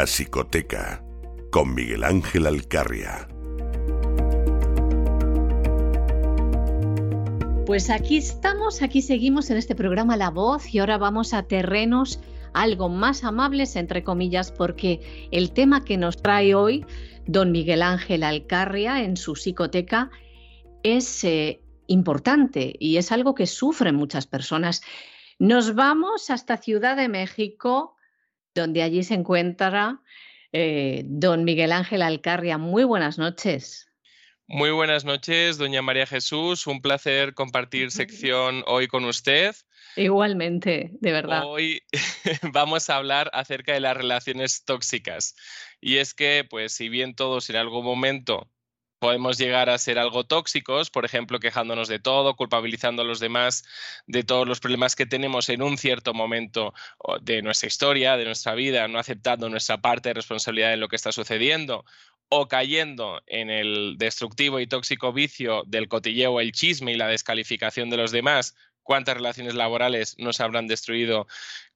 La Psicoteca con Miguel Ángel Alcarria. Pues aquí estamos, aquí seguimos en este programa La Voz y ahora vamos a terrenos algo más amables, entre comillas, porque el tema que nos trae hoy don Miguel Ángel Alcarria en su psicoteca es eh, importante y es algo que sufren muchas personas. Nos vamos hasta Ciudad de México donde allí se encuentra eh, don Miguel Ángel Alcarria. Muy buenas noches. Muy buenas noches, doña María Jesús. Un placer compartir sección hoy con usted. Igualmente, de verdad. Hoy vamos a hablar acerca de las relaciones tóxicas. Y es que, pues, si bien todos en algún momento podemos llegar a ser algo tóxicos, por ejemplo, quejándonos de todo, culpabilizando a los demás de todos los problemas que tenemos en un cierto momento de nuestra historia, de nuestra vida, no aceptando nuestra parte de responsabilidad en lo que está sucediendo o cayendo en el destructivo y tóxico vicio del cotilleo, el chisme y la descalificación de los demás, cuántas relaciones laborales nos habrán destruido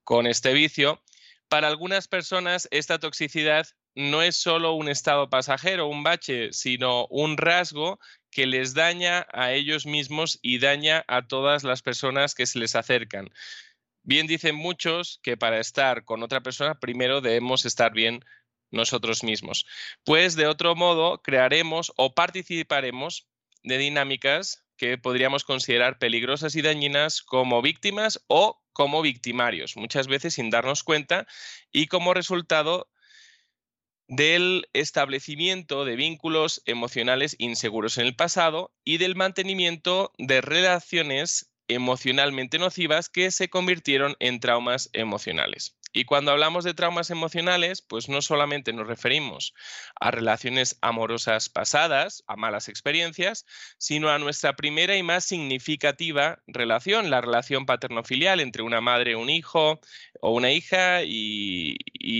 con este vicio. Para algunas personas esta toxicidad no es solo un estado pasajero, un bache, sino un rasgo que les daña a ellos mismos y daña a todas las personas que se les acercan. Bien dicen muchos que para estar con otra persona primero debemos estar bien nosotros mismos. Pues de otro modo crearemos o participaremos de dinámicas que podríamos considerar peligrosas y dañinas como víctimas o como victimarios, muchas veces sin darnos cuenta y como resultado del establecimiento de vínculos emocionales inseguros en el pasado y del mantenimiento de relaciones emocionalmente nocivas que se convirtieron en traumas emocionales. Y cuando hablamos de traumas emocionales, pues no solamente nos referimos a relaciones amorosas pasadas, a malas experiencias, sino a nuestra primera y más significativa relación, la relación paterno-filial entre una madre, un hijo o una hija y,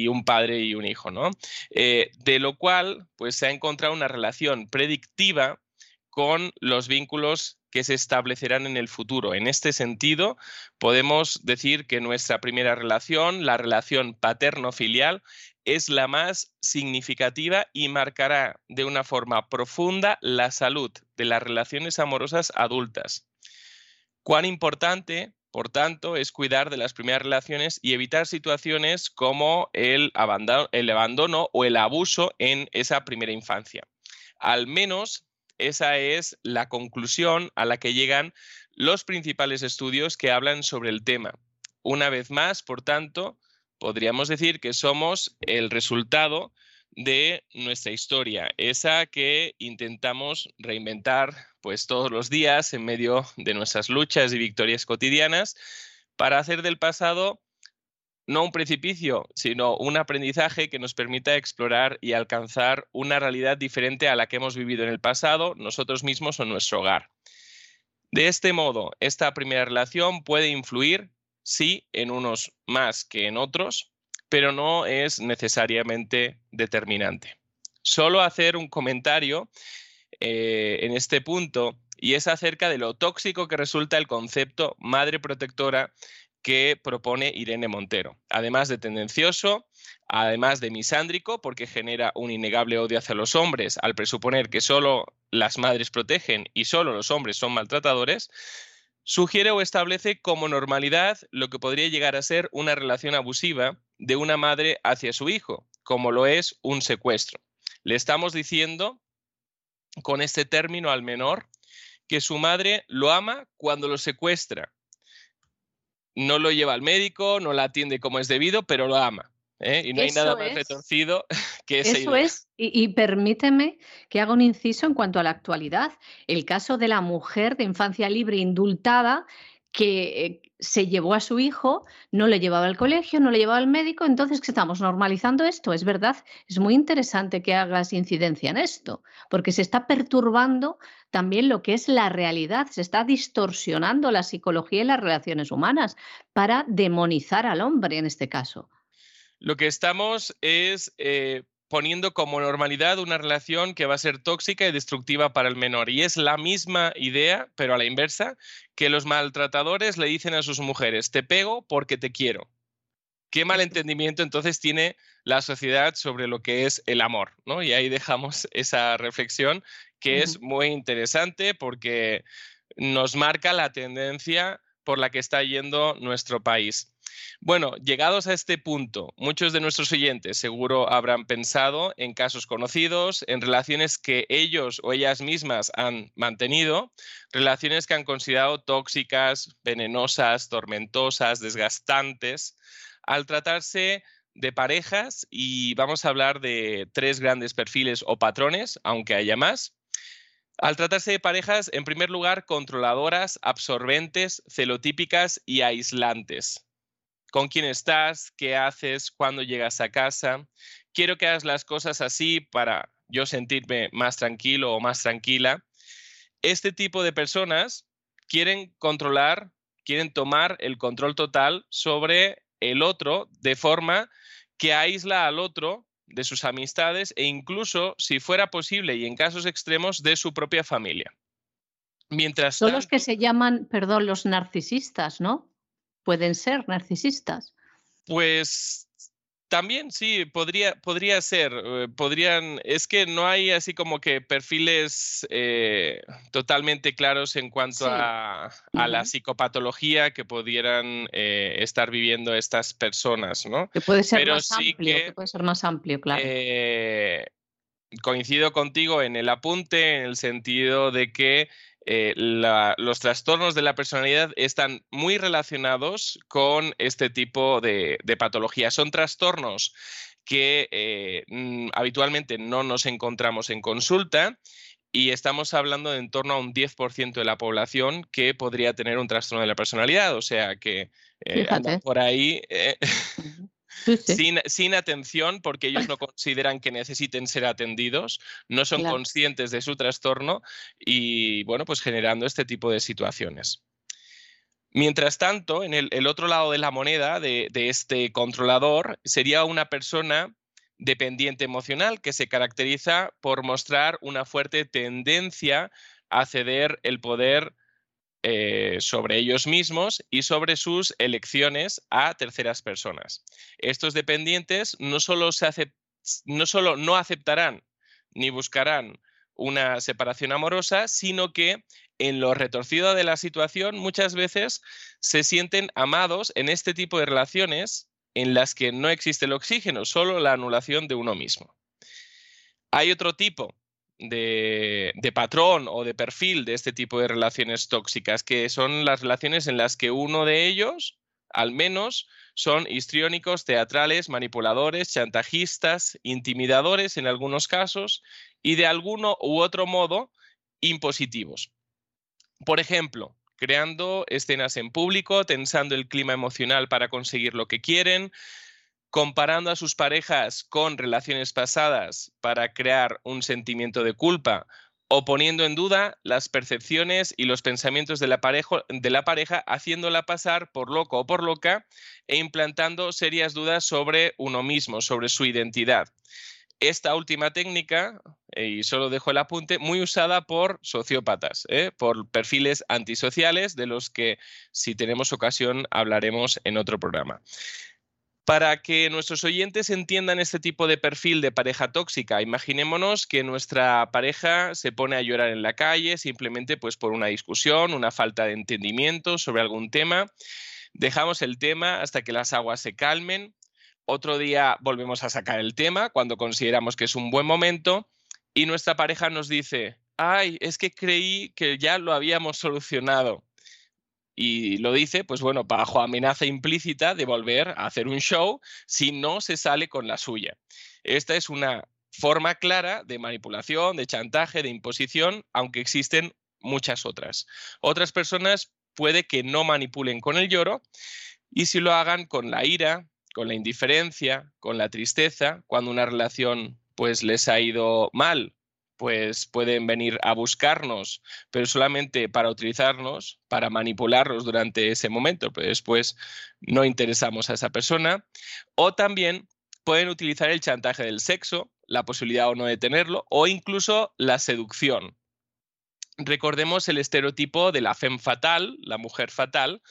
un padre y un hijo, ¿no? Eh, de lo cual, pues se ha encontrado una relación predictiva con los vínculos que se establecerán en el futuro. En este sentido, podemos decir que nuestra primera relación, la relación paterno-filial, es la más significativa y marcará de una forma profunda la salud de las relaciones amorosas adultas. Cuán importante, por tanto, es cuidar de las primeras relaciones y evitar situaciones como el abandono, o el abuso en esa primera infancia. Al menos esa es la conclusión a la que llegan los principales estudios que hablan sobre el tema. Una vez más, por tanto, podríamos decir que somos el resultado de nuestra historia, esa que intentamos reinventar pues todos los días en medio de nuestras luchas y victorias cotidianas para hacer del pasado no un precipicio, sino un aprendizaje que nos permita explorar y alcanzar una realidad diferente a la que hemos vivido en el pasado, nosotros mismos o en nuestro hogar. De este modo, esta primera relación puede influir, sí, en unos más que en otros, pero no es necesariamente determinante. Solo hacer un comentario eh, en este punto y es acerca de lo tóxico que resulta el concepto madre protectora que propone Irene Montero. Además de tendencioso, además de misándrico, porque genera un innegable odio hacia los hombres al presuponer que solo las madres protegen y solo los hombres son maltratadores, sugiere o establece como normalidad lo que podría llegar a ser una relación abusiva de una madre hacia su hijo, como lo es un secuestro. Le estamos diciendo con este término al menor que su madre lo ama cuando lo secuestra no lo lleva al médico, no la atiende como es debido, pero lo ama. ¿eh? Y no hay nada más retorcido que ese. Eso es, y, y, permíteme que haga un inciso en cuanto a la actualidad. El caso de la mujer de infancia libre indultada que eh, se llevó a su hijo, no le llevaba al colegio, no le llevaba al médico, entonces que estamos normalizando esto, es verdad, es muy interesante que hagas incidencia en esto, porque se está perturbando también lo que es la realidad, se está distorsionando la psicología y las relaciones humanas para demonizar al hombre en este caso. Lo que estamos es eh, poniendo como normalidad una relación que va a ser tóxica y destructiva para el menor. Y es la misma idea, pero a la inversa, que los maltratadores le dicen a sus mujeres, te pego porque te quiero. ¿Qué malentendimiento entonces tiene la sociedad sobre lo que es el amor? ¿no? Y ahí dejamos esa reflexión que es muy interesante porque nos marca la tendencia por la que está yendo nuestro país. Bueno, llegados a este punto, muchos de nuestros oyentes seguro habrán pensado en casos conocidos, en relaciones que ellos o ellas mismas han mantenido, relaciones que han considerado tóxicas, venenosas, tormentosas, desgastantes, al tratarse de parejas y vamos a hablar de tres grandes perfiles o patrones, aunque haya más. Al tratarse de parejas, en primer lugar, controladoras, absorbentes, celotípicas y aislantes con quién estás, qué haces, cuándo llegas a casa. Quiero que hagas las cosas así para yo sentirme más tranquilo o más tranquila. Este tipo de personas quieren controlar, quieren tomar el control total sobre el otro de forma que aísla al otro de sus amistades e incluso, si fuera posible y en casos extremos, de su propia familia. Mientras Son los que se llaman, perdón, los narcisistas, ¿no? pueden ser narcisistas. Pues también sí, podría, podría ser. Eh, podrían, es que no hay así como que perfiles eh, totalmente claros en cuanto a, la psicopatología que pudieran eh, estar viviendo estas personas, ¿no? Que puede ser más amplio, que, puede ser más amplio, claro. coincido contigo en el apunte, en el sentido de que eh, los trastornos de la personalidad están muy relacionados con este tipo de, patologías. Son trastornos que eh, mm, habitualmente no nos encontramos en consulta y estamos hablando de en torno a un 10% de la población que podría tener un trastorno de la personalidad, o sea que eh, por ahí Sin, atención porque ellos no consideran que necesiten ser atendidos, no son conscientes de su trastorno y, bueno, pues generando este tipo de situaciones. Mientras tanto, en el, otro lado de la moneda de, este controlador sería una persona dependiente emocional que se caracteriza por mostrar una fuerte tendencia a ceder el poder eh, sobre ellos mismos y sobre sus elecciones a terceras personas. Estos dependientes no solo, no, solo no aceptarán ni buscarán una separación amorosa, sino que en lo retorcido de la situación muchas veces se sienten amados en este tipo de relaciones en las que no existe el oxígeno, solo la anulación de uno mismo. Hay otro tipo de, patrón o de perfil de este tipo de relaciones tóxicas, que son las relaciones en las que uno de ellos, al menos, son histriónicos, teatrales, manipuladores, chantajistas, intimidadores en algunos casos y de alguno u otro modo impositivos. Por ejemplo, creando escenas en público, tensando el clima emocional para conseguir lo que quieren, comparando a sus parejas con relaciones pasadas para crear un sentimiento de culpa o poniendo en duda las percepciones y los pensamientos de la, pareja, haciéndola pasar por loco o por loca e implantando serias dudas sobre uno mismo, sobre su identidad. Esta última técnica, eh, y solo dejo el apunte, muy usada por sociópatas, ¿eh? por perfiles antisociales, de los que si tenemos ocasión hablaremos en otro programa. Para que nuestros oyentes entiendan este tipo de perfil de pareja tóxica, imaginémonos que nuestra pareja se pone a llorar en la calle simplemente pues por una discusión, una falta de entendimiento sobre algún tema. Dejamos el tema hasta que las aguas se calmen. Otro día volvemos a sacar el tema cuando consideramos que es un buen momento y nuestra pareja nos dice, ay, es que creí que ya lo habíamos solucionado y lo dice, pues bueno, bajo amenaza implícita de volver a hacer un show si no se sale con la suya. Esta es una forma clara de manipulación, de chantaje, de imposición, aunque existen muchas otras. Otras personas puede que no manipulen con el lloro y si lo hagan con la ira, con la indiferencia, con la tristeza, cuando una relación pues les ha ido mal pues pueden venir a buscarnos, pero solamente para utilizarnos, para manipularnos durante ese momento, pero después no interesamos a esa persona. O también pueden utilizar el chantaje del sexo, la posibilidad o no de tenerlo, o incluso la seducción. Recordemos el estereotipo de la femme fatal, la mujer fatal,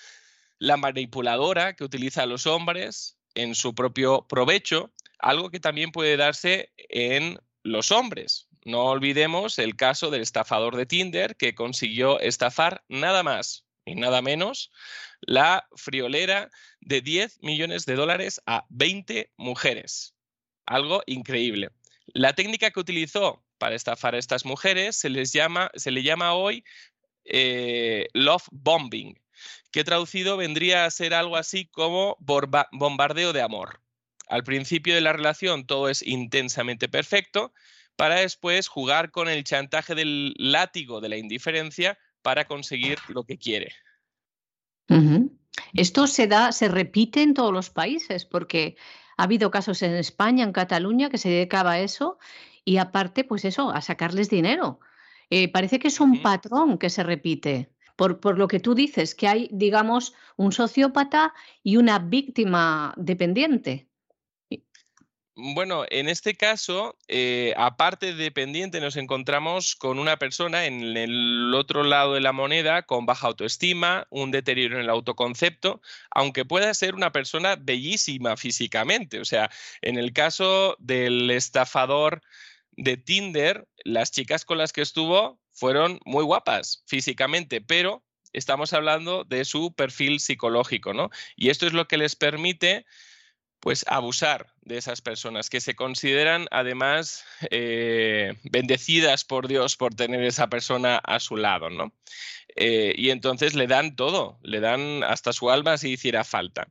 la manipuladora que utiliza a los hombres en su propio provecho, algo que también puede darse en los hombres. No olvidemos el caso del estafador de Tinder que consiguió estafar nada más y nada menos la friolera de 10 millones de dólares a 20 mujeres. Algo increíble. La técnica que utilizó para estafar a estas mujeres se, les llama, se le llama hoy eh, love bombing, que traducido vendría a ser algo así como bombardeo de amor. Al principio de la relación todo es intensamente perfecto para después jugar con el chantaje del látigo de la indiferencia para conseguir lo que quiere. Esto se da, se repite en todos los países, porque ha habido casos en España, en Cataluña, que se dedicaba a eso, y aparte, pues eso, a sacarles dinero. Eh, parece que es un patrón que se repite. Por, por, lo que tú dices, que hay, digamos, un sociópata y una víctima dependiente. Bueno, en este caso, eh, aparte de dependiente, nos encontramos con una persona en el otro lado de la moneda con baja autoestima, un deterioro en el autoconcepto, aunque pueda ser una persona bellísima físicamente. O sea, en el caso del estafador de Tinder, las chicas con las que estuvo fueron muy guapas físicamente, pero estamos hablando de su perfil psicológico, ¿no? Y esto es lo que les permite pues abusar de esas personas que se consideran además eh, bendecidas por Dios por tener esa persona a su lado, ¿no? Eh, y entonces le dan todo, le dan hasta su alma si hiciera falta.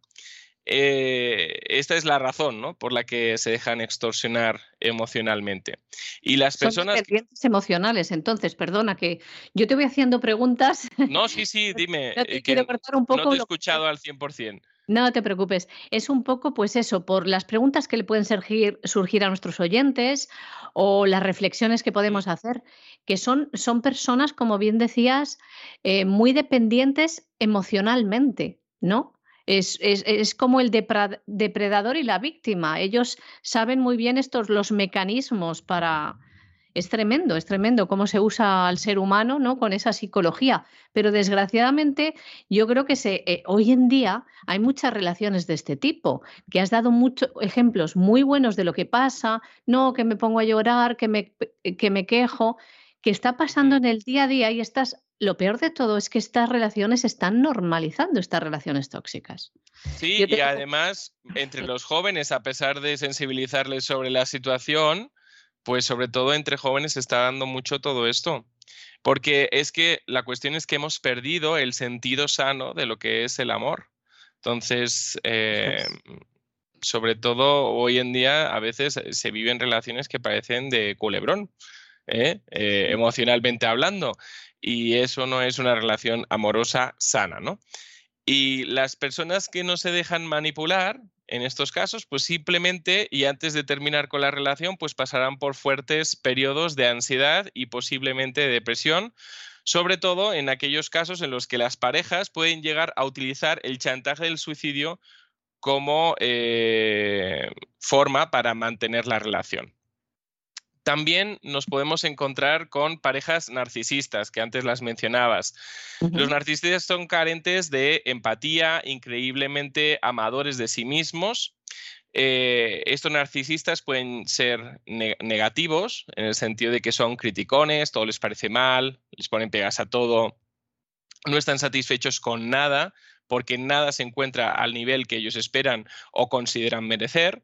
Eh, esta es la razón ¿no? por la que se dejan extorsionar emocionalmente. Y las personas... Son emocionales, entonces, perdona que yo te voy haciendo preguntas. No, sí, sí, dime. no te quiero cortar un poco. No te he escuchado al 100%. No te preocupes. Es un poco, pues eso, por las preguntas que le pueden surgir, surgir a nuestros oyentes o las reflexiones que podemos hacer, que son, son personas, como bien decías, eh, muy dependientes emocionalmente, ¿no? Es, es, es, como el depredador y la víctima. Ellos saben muy bien estos los mecanismos para, es tremendo, es tremendo cómo se usa al ser humano ¿no? con esa psicología. Pero desgraciadamente yo creo que se, eh, hoy en día hay muchas relaciones de este tipo, que has dado muchos ejemplos muy buenos de lo que pasa, no, que me pongo a llorar, que me, que me quejo, que está pasando en el día a día y estás, lo peor de todo es que estas relaciones están normalizando, estas relaciones tóxicas. Sí, y además entre los jóvenes, a pesar de sensibilizarles sobre la situación, pues sobre todo entre jóvenes se está dando mucho todo esto. Porque es que la cuestión es que hemos perdido el sentido sano de lo que es el amor. Entonces, eh, sobre todo hoy en día, a veces se viven relaciones que parecen de culebrón, ¿eh? Eh, emocionalmente hablando. Y eso no es una relación amorosa sana, ¿no? Y las personas que no se dejan manipular, en estos casos, pues simplemente y antes de terminar con la relación, pues pasarán por fuertes periodos de ansiedad y posiblemente de depresión, sobre todo en aquellos casos en los que las parejas pueden llegar a utilizar el chantaje del suicidio como eh, forma para mantener la relación. También nos podemos encontrar con parejas narcisistas, que antes las mencionabas. Los narcisistas son carentes de empatía, increíblemente amadores de sí mismos. Eh, estos narcisistas pueden ser negativos, en el sentido de que son criticones, todo les parece mal, les ponen pegas a todo, no están satisfechos con nada, porque nada se encuentra al nivel que ellos esperan o consideran merecer.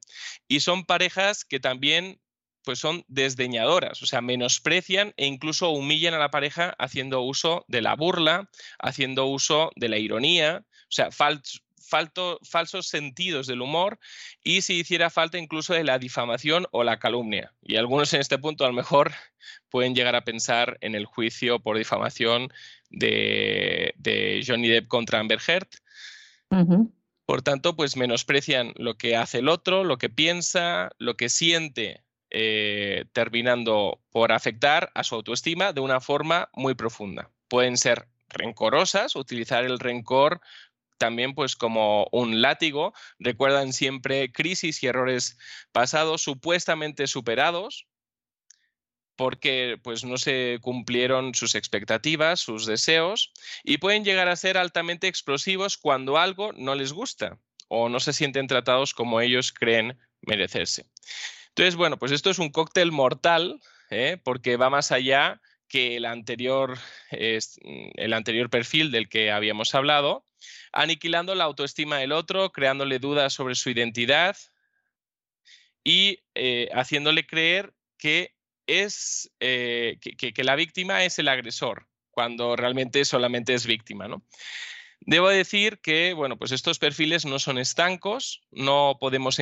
Y son parejas que también pues son desdeñadoras, o sea, menosprecian e incluso humillan a la pareja haciendo uso de la burla, haciendo uso de la ironía, o sea, falsos sentidos del humor y si hiciera falta incluso de la difamación o la calumnia. Y algunos en este punto a lo mejor pueden llegar a pensar en el juicio por difamación de, Johnny Depp contra Amber Heard. Por tanto, pues menosprecian lo que hace el otro, lo que piensa, lo que siente eh, terminando por afectar a su autoestima de una forma muy profunda. Pueden ser rencorosas, utilizar el rencor también pues como un látigo, recuerdan siempre crisis y errores pasados supuestamente superados porque pues no se cumplieron sus expectativas, sus deseos y pueden llegar a ser altamente explosivos cuando algo no les gusta o no se sienten tratados como ellos creen merecerse. Entonces, bueno, pues esto es un cóctel mortal, ¿eh? porque va más allá que el anterior, el anterior perfil del que habíamos hablado, aniquilando la autoestima del otro, creándole dudas sobre su identidad y eh, haciéndole creer que, es, eh, que, que, la víctima es el agresor, cuando realmente solamente es víctima. ¿no? Debo decir que, bueno, pues estos perfiles no son estancos, no podemos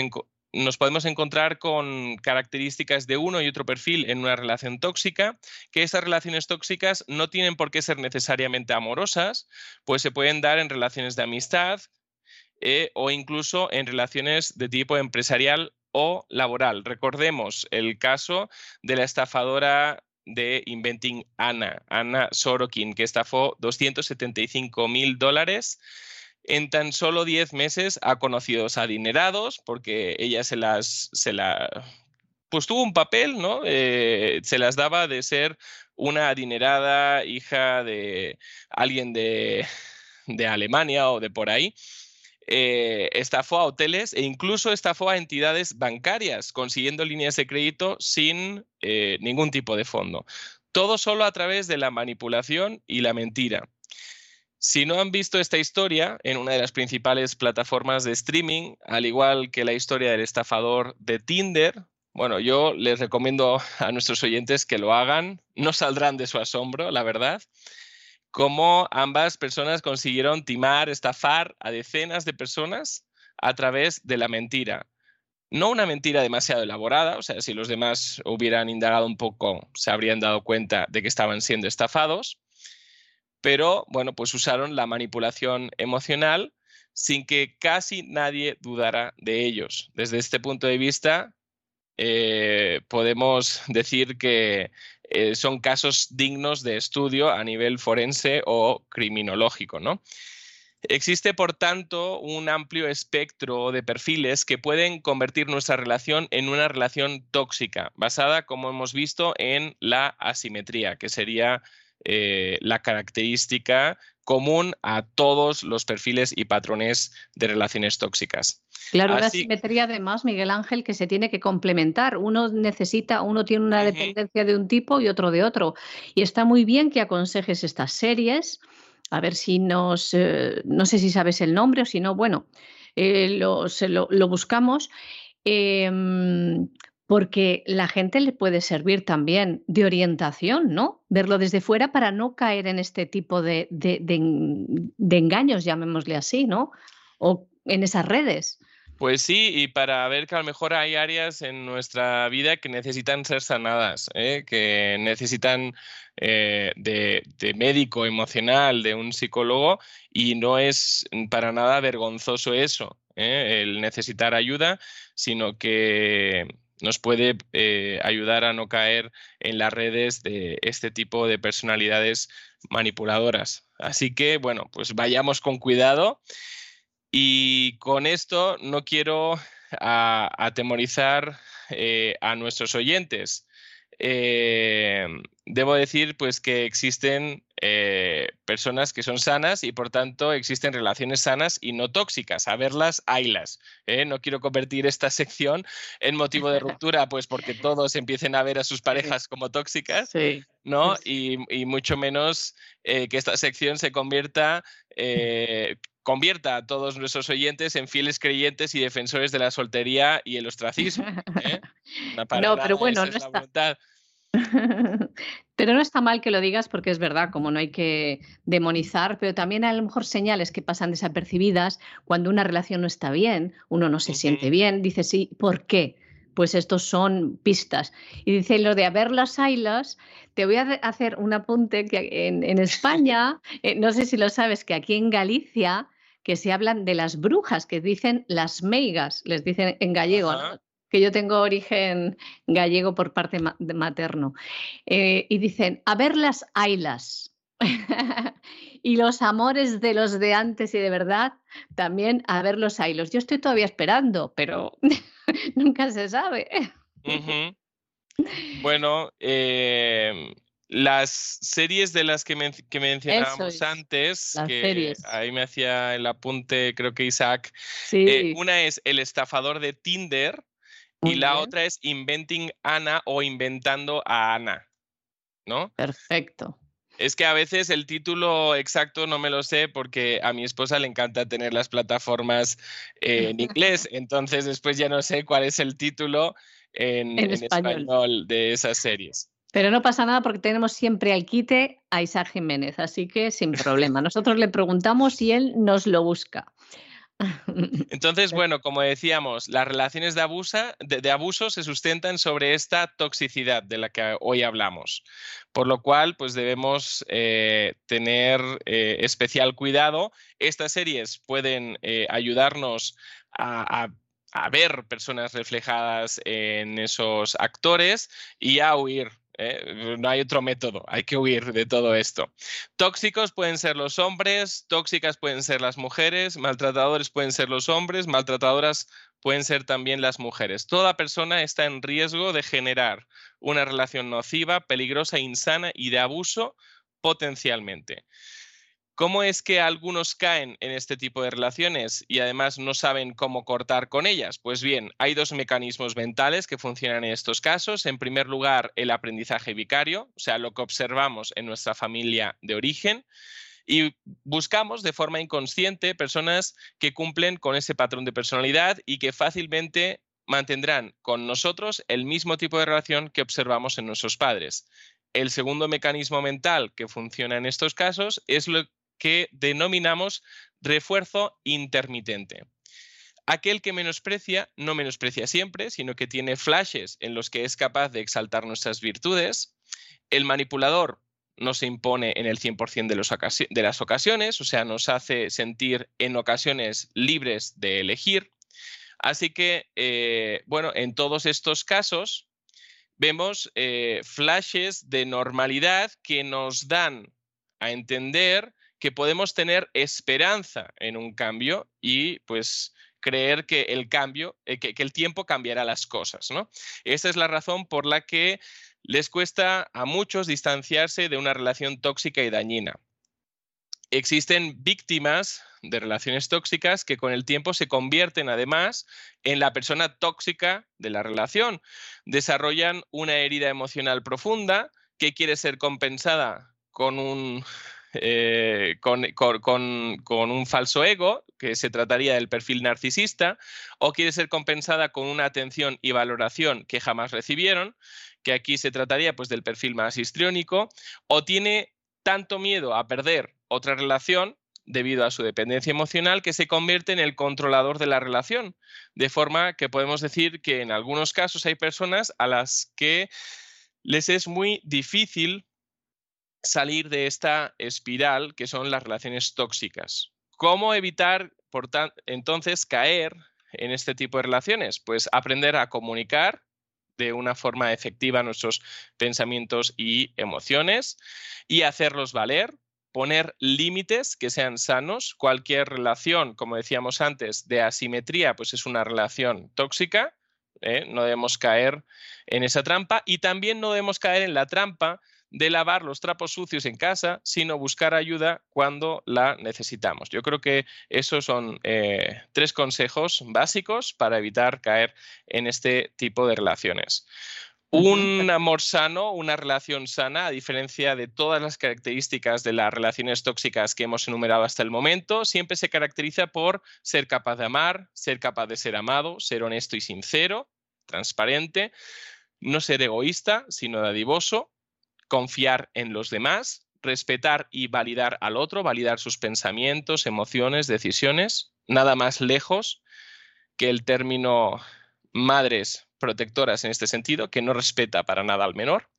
nos podemos encontrar con características de uno y otro perfil en una relación tóxica, que esas relaciones tóxicas no tienen por qué ser necesariamente amorosas, pues se pueden dar en relaciones de amistad eh, o incluso en relaciones de tipo empresarial o laboral. Recordemos el caso de la estafadora de Inventing Anna, Anna Sorokin, que estafó 275 mil dólares en tan solo 10 meses ha conocido adinerados porque ella se las, se la, pues tuvo un papel, ¿no? Eh, se las daba de ser una adinerada hija de alguien de, Alemania o de por ahí. Eh, estafó a hoteles e incluso estafó a entidades bancarias, consiguiendo líneas de crédito sin eh, ningún tipo de fondo. Todo solo a través de la manipulación y la mentira. Si no han visto esta historia en una de las principales plataformas de streaming, al igual que la historia del estafador de Tinder, bueno, yo les recomiendo a nuestros oyentes que lo hagan, no saldrán de su asombro, la verdad, cómo ambas personas consiguieron timar, estafar a decenas de personas a través de la mentira. No una mentira demasiado elaborada, o sea, si los demás hubieran indagado un poco, se habrían dado cuenta de que estaban siendo estafados, pero bueno, pues usaron la manipulación emocional sin que casi nadie dudara de ellos. Desde este punto de vista, eh, podemos decir que eh, son casos dignos de estudio a nivel forense o criminológico, ¿no? Existe, por tanto, un amplio espectro de perfiles que pueden convertir nuestra relación en una relación tóxica, basada, como hemos visto, en la asimetría, que sería eh, la característica común a todos los perfiles y patrones de relaciones tóxicas. Claro, una simetría además, Miguel Ángel, que se tiene que complementar. Uno necesita, uno tiene una dependencia de un tipo y otro de otro. Y está muy bien que aconsejes estas series. A ver si nos, eh, no sé si sabes el nombre o si no, bueno, eh, lo, lo, buscamos. Em, porque la gente le puede servir también de orientación, ¿no? Verlo desde fuera para no caer en este tipo de, engaños, llamémosle así, ¿no? O en esas redes. Pues sí, y para ver que a lo mejor hay áreas en nuestra vida que necesitan ser sanadas, ¿eh? que necesitan eh, de, médico emocional, de un psicólogo, y no es para nada vergonzoso eso, ¿eh? el necesitar ayuda, sino que nos puede eh, ayudar a no caer en las redes de este tipo de personalidades manipuladoras. Así que, bueno, pues vayamos con cuidado. Y con esto no quiero atemorizar eh, a nuestros oyentes. Eh, debo decir pues que existen eh, personas que son sanas y por tanto existen relaciones sanas y no tóxicas. A verlas, haylas. ¿eh? No quiero convertir esta sección en motivo de ruptura, pues porque todos empiecen a ver a sus parejas como tóxicas, ¿no? Y, mucho menos que esta sección se convierta convierta a todos nuestros oyentes en fieles creyentes y defensores de la soltería y el ostracismo. ¿eh? no, pero bueno, no está. Pero no está mal que lo digas porque es verdad, como no hay que demonizar, pero también hay a lo mejor señales que pasan desapercibidas cuando una relación no está bien, uno no se siente bien, dice sí, ¿por qué? Pues estos son pistas. Y dice lo de haber las ailas, te voy a hacer un apunte que en, España, eh, no sé si lo sabes, que aquí en Galicia que se hablan de las brujas, que dicen las meigas, les dicen en gallego, que yo tengo origen gallego por parte materno. Eh, y dicen, a ver las ailas. y los amores de los de antes y de verdad, también a ver los ailos. Yo estoy todavía esperando, pero nunca se sabe. Bueno, eh, las series de las que, mencionábamos antes, que ahí me hacía el apunte, creo que Isaac. Eh, una es El estafador de Tinder y la otra es Inventing Ana o Inventando a Ana. ¿No? Perfecto. Es que a veces el título exacto no me lo sé porque a mi esposa le encanta tener las plataformas en inglés, entonces después ya no sé cuál es el título en, español de esas series. Pero no pasa nada porque tenemos siempre al quite a Isaac Jiménez, así que sin problema. Nosotros le preguntamos y él nos lo busca. Entonces, bueno, como decíamos, las relaciones de, abuso se sustentan sobre esta toxicidad de la que hoy hablamos, por lo cual, pues debemos eh, tener eh, especial cuidado. Estas series pueden eh, ayudarnos a ver personas reflejadas en esos actores y a huir ¿eh? No hay otro método, hay que huir de todo esto. Tóxicos pueden ser los hombres, tóxicas pueden ser las mujeres, maltratadores pueden ser los hombres, maltratadoras pueden ser también las mujeres. Toda persona está en riesgo de generar una relación nociva, peligrosa, insana y de abuso potencialmente. ¿Cómo es que algunos caen en este tipo de relaciones y además no saben cómo cortar con ellas? Pues bien, hay dos mecanismos mentales que funcionan en estos casos. En primer lugar, el aprendizaje vicario, o sea, lo que observamos en nuestra familia de origen. Y buscamos de forma inconsciente personas que cumplen con ese patrón de personalidad y que fácilmente mantendrán con nosotros el mismo tipo de relación que observamos en nuestros padres. El segundo mecanismo mental que funciona en estos casos es lo que denominamos refuerzo intermitente. Aquel que menosprecia no menosprecia siempre, sino que tiene flashes en los que es capaz de exaltar nuestras virtudes. El manipulador no se impone en el 100% de, de las ocasiones, o sea, nos hace sentir en ocasiones libres de elegir. Así que, eh, bueno, en todos estos casos vemos eh, flashes de normalidad que nos dan a entender que podemos tener esperanza en un cambio y pues creer que el cambio, eh, que, que, el tiempo cambiará las cosas, ¿no? Esa es la razón por la que les cuesta a muchos distanciarse de una relación tóxica y dañina. Existen víctimas de relaciones tóxicas que con el tiempo se convierten además en la persona tóxica de la relación. Desarrollan una herida emocional profunda que quiere ser compensada con un, eh, con, un falso ego, que se trataría del perfil narcisista, o quiere ser compensada con una atención y valoración que jamás recibieron, que aquí se trataría pues, del perfil más histriónico, o tiene tanto miedo a perder otra relación debido a su dependencia emocional que se convierte en el controlador de la relación. De forma que podemos decir que en algunos casos hay personas a las que les es muy difícil salir de esta espiral que son las relaciones tóxicas. ¿Cómo evitar, por entonces, caer en este tipo de relaciones? Pues aprender a comunicar de una forma efectiva nuestros pensamientos y emociones y hacerlos valer, poner límites que sean sanos. Cualquier relación, como decíamos antes, de asimetría, pues es una relación tóxica. ¿eh? No debemos caer en esa trampa y también no debemos caer en la trampa de lavar los trapos sucios en casa, sino buscar ayuda cuando la necesitamos. Yo creo que esos son eh, tres consejos básicos para evitar caer en este tipo de relaciones. Un amor sano, una relación sana, a diferencia de todas las características de las relaciones tóxicas que hemos enumerado hasta el momento, siempre se caracteriza por ser capaz de amar, ser capaz de ser amado, ser honesto y sincero, transparente, no ser egoísta, sino dadivoso, confiar en los demás, respetar y validar al otro, validar sus pensamientos, emociones, decisiones, nada más lejos que el término madres protectoras en este sentido, que no respeta para nada al menor.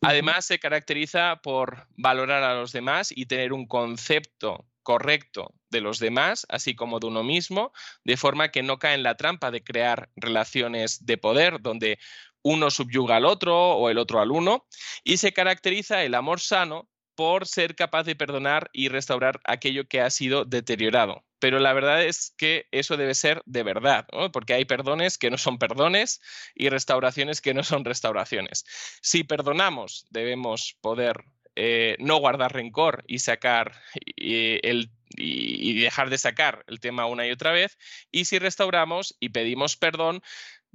Además, se caracteriza por valorar a los demás y tener un concepto correcto de los demás, así como de uno mismo, de forma que no cae en la trampa de crear relaciones de poder donde uno subyuga al otro o el otro al uno, y se caracteriza el amor sano por ser capaz de perdonar y restaurar aquello que ha sido deteriorado. Pero la verdad es que eso debe ser de verdad, porque hay perdones que no son perdones y restauraciones que no son restauraciones. Si perdonamos, debemos poder eh, no guardar rencor y sacar el y, dejar de sacar el tema una y otra vez. Y si restauramos y pedimos perdón,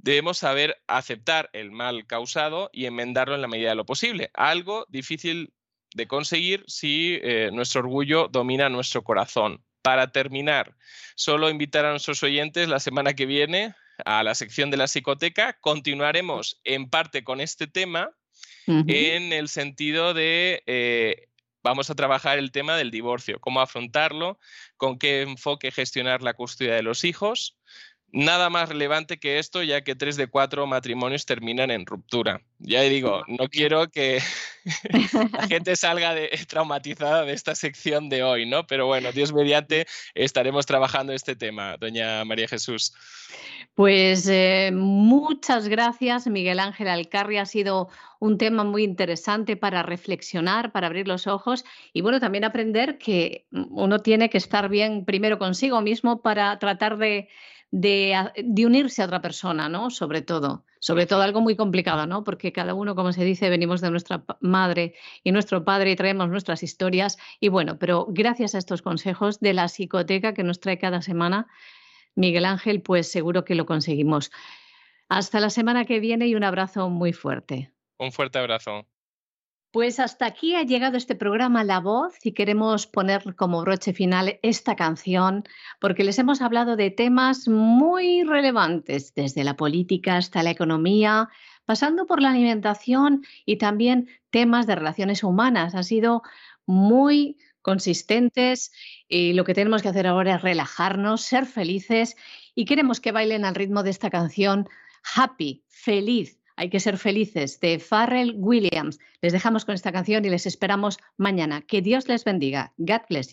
debemos saber aceptar el mal causado y enmendarlo en la medida de lo posible. Algo difícil de conseguir si eh, nuestro orgullo domina nuestro corazón. Para terminar, solo invitar a nuestros oyentes la semana que viene a la sección de la psicoteca. Continuaremos en parte con este tema en el sentido de eh, vamos a trabajar el tema del divorcio, cómo afrontarlo, con qué enfoque gestionar la custodia de los hijos, nada más relevante que esto, ya que tres de cuatro matrimonios terminan en ruptura. Ya digo, no quiero que la gente salga de, traumatizada de esta sección de hoy, ¿no? Pero bueno, Dios mediante, estaremos trabajando este tema, doña María Jesús. Pues eh, muchas gracias, Miguel Ángel Alcarri. Ha sido un tema muy interesante para reflexionar, para abrir los ojos y bueno, también aprender que uno tiene que estar bien primero consigo mismo para tratar de de, unirse a otra persona, ¿no? Sobre todo, sobre todo algo muy complicado, ¿no? Porque cada uno, como se dice, venimos de nuestra madre y nuestro padre y traemos nuestras historias. Y bueno, pero gracias a estos consejos de la psicoteca que nos trae cada semana, Miguel Ángel, pues seguro que lo conseguimos. Hasta la semana que viene y un abrazo muy fuerte. Un fuerte abrazo. Pues hasta aquí ha llegado este programa La Voz y queremos poner como broche final esta canción porque les hemos hablado de temas muy relevantes, desde la política hasta la economía, pasando por la alimentación y también temas de relaciones humanas. Ha sido muy consistentes y lo que tenemos que hacer ahora es relajarnos, ser felices y queremos que bailen al ritmo de esta canción Happy, feliz. Hay que ser felices de Pharrell Williams. Les dejamos con esta canción y les esperamos mañana. Que Dios les bendiga. God bless.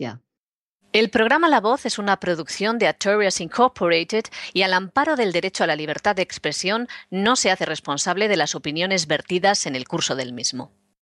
El programa La Voz es una producción de Artorias Incorporated y al amparo del derecho a la libertad de expresión no se hace responsable de las opiniones vertidas en el curso del mismo.